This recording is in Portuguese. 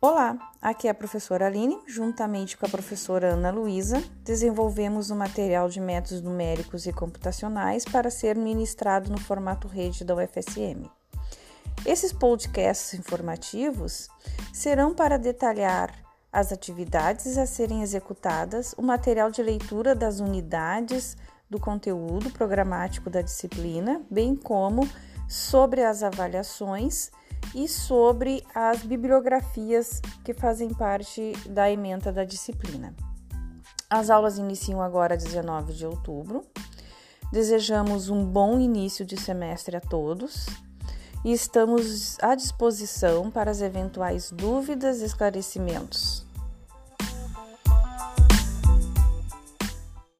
Olá, aqui é a professora Aline, juntamente com a professora Ana Luísa, desenvolvemos um material de métodos numéricos e computacionais para ser ministrado no formato rede da UFSM. Esses podcasts informativos serão para detalhar as atividades a serem executadas, o material de leitura das unidades do conteúdo programático da disciplina, bem como sobre as avaliações e sobre as bibliografias que fazem parte da ementa da disciplina. As aulas iniciam agora 19 de outubro. Desejamos um bom início de semestre a todos e estamos à disposição para as eventuais dúvidas e esclarecimentos.